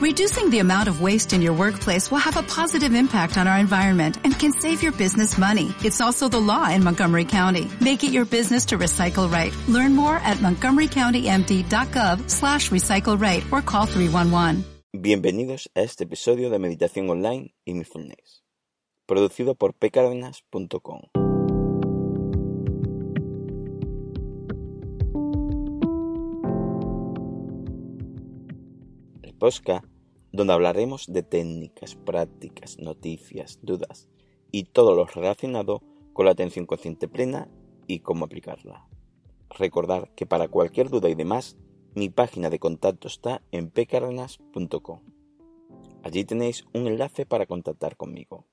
Reducing the amount of waste in your workplace will have a positive impact on our environment and can save your business money. It's also the law in Montgomery County. Make it your business to recycle right. Learn more at montgomerycountymd.gov slash recycle right or call 311. Bienvenidos a este episodio de Meditación Online y Mindfulness, producido por pcardenas.com. El donde hablaremos de técnicas, prácticas, noticias, dudas y todo lo relacionado con la atención consciente plena y cómo aplicarla. Recordar que para cualquier duda y demás, mi página de contacto está en pcardenas.com. Allí tenéis un enlace para contactar conmigo.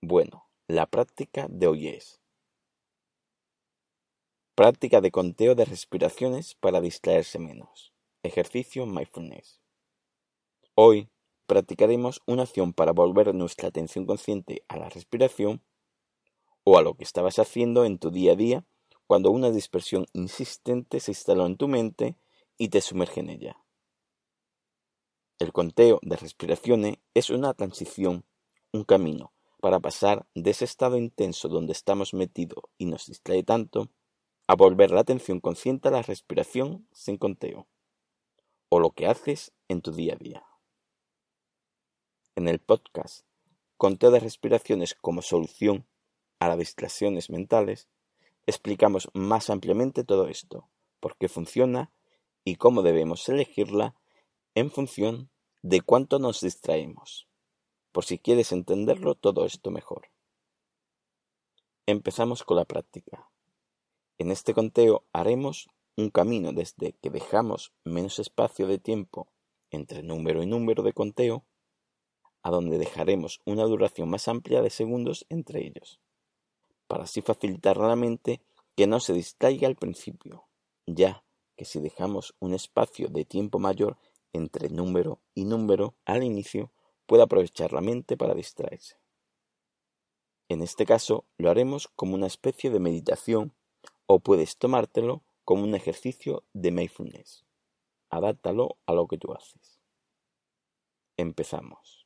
Bueno, la práctica de hoy es práctica de conteo de respiraciones para distraerse menos. Ejercicio mindfulness. Hoy practicaremos una acción para volver nuestra atención consciente a la respiración o a lo que estabas haciendo en tu día a día cuando una dispersión insistente se instaló en tu mente y te sumerge en ella. El conteo de respiraciones es una transición, un camino, para pasar de ese estado intenso donde estamos metidos y nos distrae tanto, a volver la atención consciente a la respiración sin conteo, o lo que haces en tu día a día. En el podcast Conteo de respiraciones como solución a las distracciones mentales, explicamos más ampliamente todo esto, por qué funciona y cómo debemos elegirla en función de cuánto nos distraemos, por si quieres entenderlo todo esto mejor. Empezamos con la práctica. En este conteo haremos un camino desde que dejamos menos espacio de tiempo entre número y número de conteo a donde dejaremos una duración más amplia de segundos entre ellos, para así facilitar a la mente que no se distraiga al principio, ya que si dejamos un espacio de tiempo mayor entre número y número al inicio, puede aprovechar la mente para distraerse. En este caso lo haremos como una especie de meditación o puedes tomártelo como un ejercicio de mindfulness. Adáptalo a lo que tú haces. Empezamos.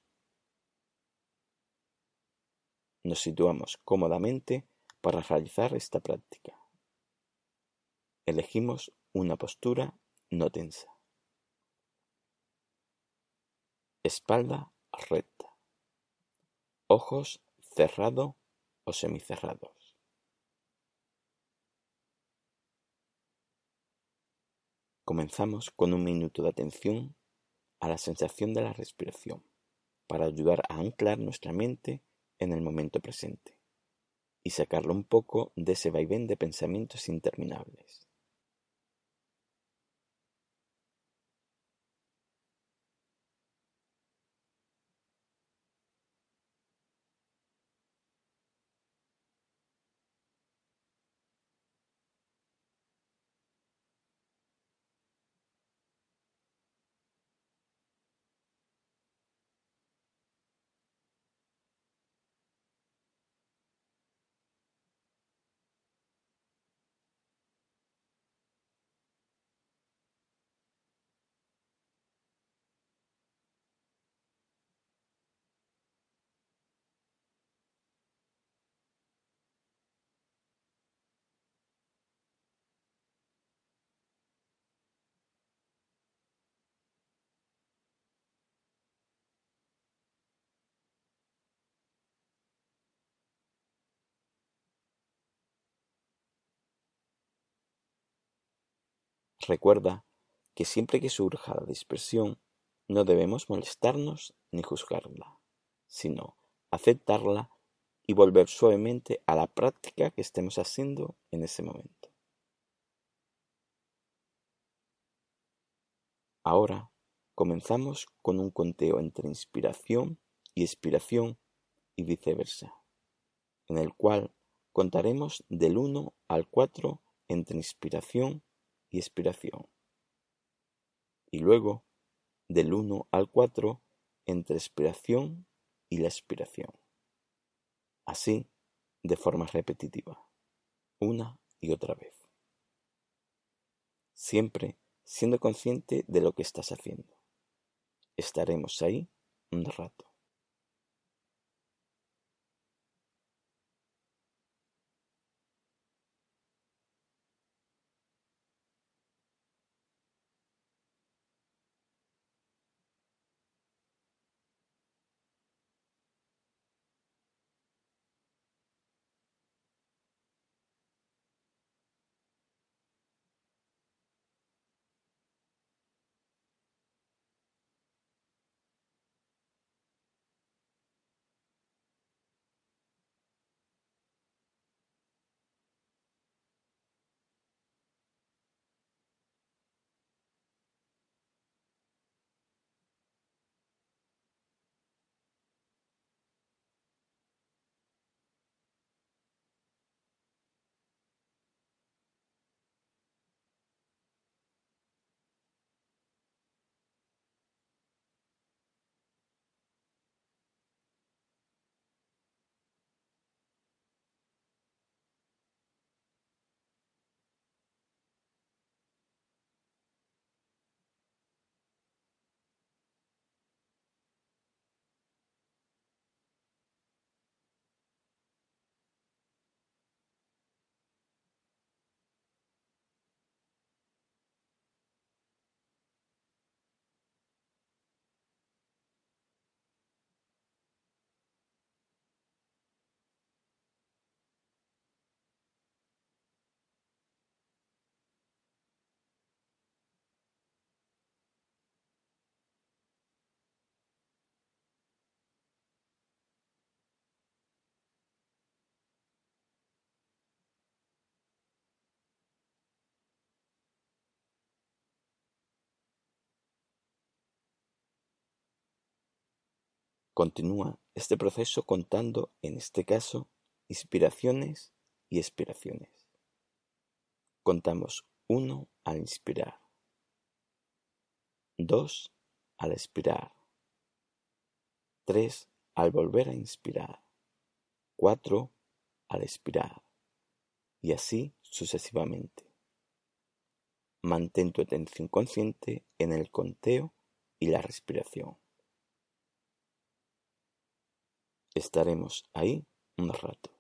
Nos situamos cómodamente para realizar esta práctica. Elegimos una postura no tensa. Espalda recta. Ojos cerrados o semicerrados. Comenzamos con un minuto de atención a la sensación de la respiración para ayudar a anclar nuestra mente en el momento presente y sacarlo un poco de ese vaivén de pensamientos interminables. Recuerda que siempre que surja la dispersión, no debemos molestarnos ni juzgarla, sino aceptarla y volver suavemente a la práctica que estemos haciendo en ese momento. Ahora comenzamos con un conteo entre inspiración y expiración y viceversa, en el cual contaremos del 1 al 4 entre inspiración y expiración. Y luego, del 1 al 4, entre expiración y la expiración. Así, de forma repetitiva, una y otra vez. Siempre siendo consciente de lo que estás haciendo. Estaremos ahí un rato. Continúa este proceso contando, en este caso, inspiraciones y expiraciones. Contamos uno al inspirar, dos al expirar, tres al volver a inspirar, cuatro al expirar y así sucesivamente. Mantén tu atención consciente en el conteo y la respiración. Estaremos ahí un rato.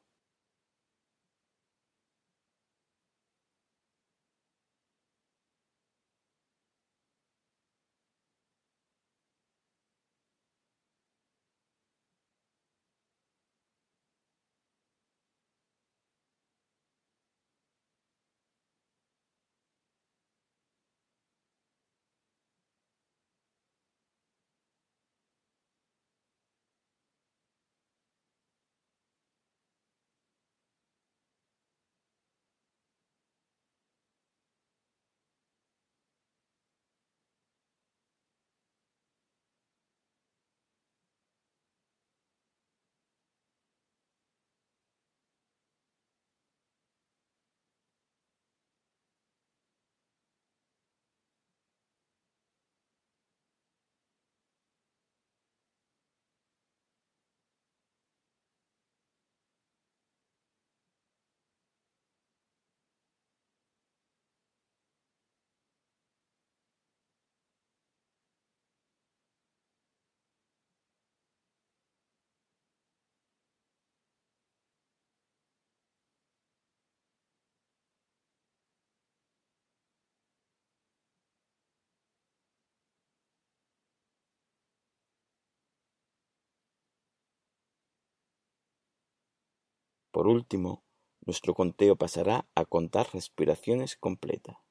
Por último, nuestro conteo pasará a contar respiraciones completa.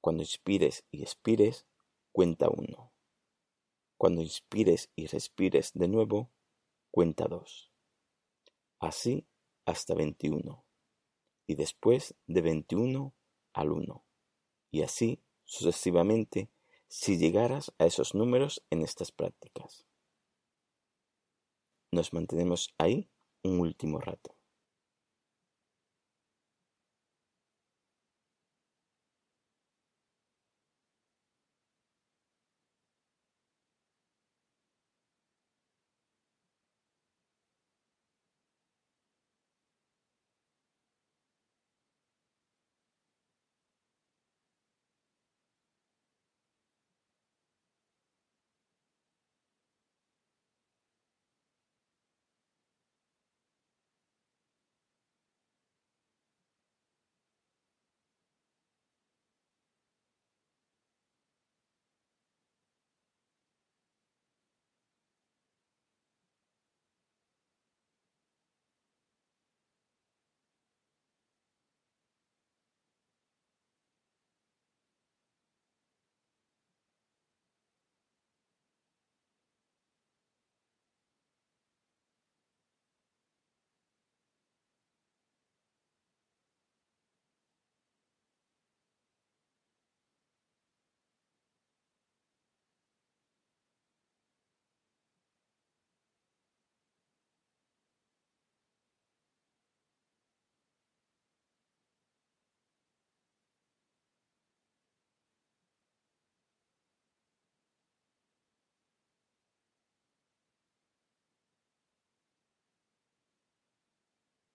Cuando inspires y expires, cuenta uno. Cuando inspires y respires de nuevo, cuenta dos. Así hasta veintiuno. Y después de veintiuno al uno. Y así sucesivamente si llegaras a esos números en estas prácticas. Nos mantenemos ahí un último rato.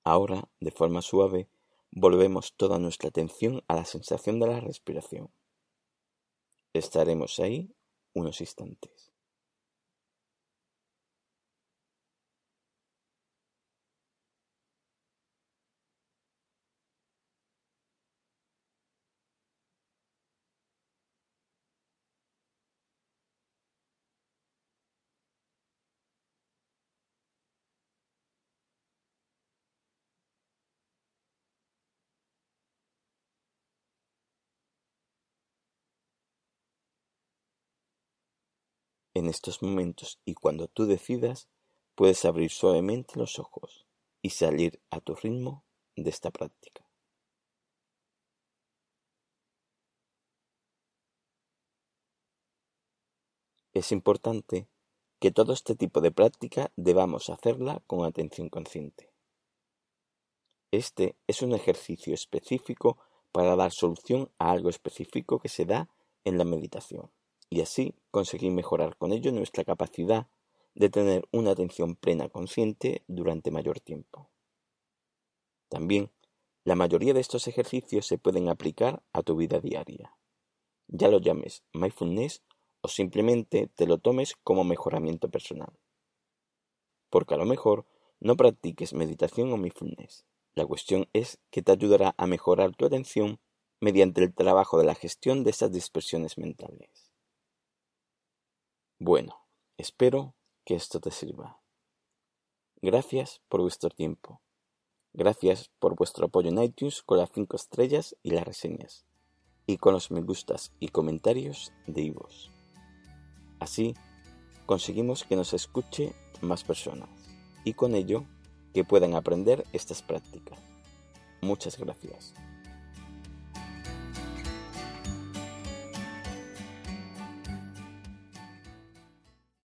Ahora, de forma suave, volvemos toda nuestra atención a la sensación de la respiración. Estaremos ahí unos instantes. En estos momentos y cuando tú decidas, puedes abrir suavemente los ojos y salir a tu ritmo de esta práctica. Es importante que todo este tipo de práctica debamos hacerla con atención consciente. Este es un ejercicio específico para dar solución a algo específico que se da en la meditación y así conseguir mejorar con ello nuestra capacidad de tener una atención plena consciente durante mayor tiempo. También, la mayoría de estos ejercicios se pueden aplicar a tu vida diaria. Ya lo llames mindfulness o simplemente te lo tomes como mejoramiento personal. Porque a lo mejor no practiques meditación o mindfulness. La cuestión es que te ayudará a mejorar tu atención mediante el trabajo de la gestión de esas dispersiones mentales. Bueno, espero que esto te sirva. Gracias por vuestro tiempo. Gracias por vuestro apoyo en iTunes con las 5 estrellas y las reseñas. Y con los me gustas y comentarios de Ivos. Así conseguimos que nos escuche más personas y con ello que puedan aprender estas prácticas. Muchas gracias.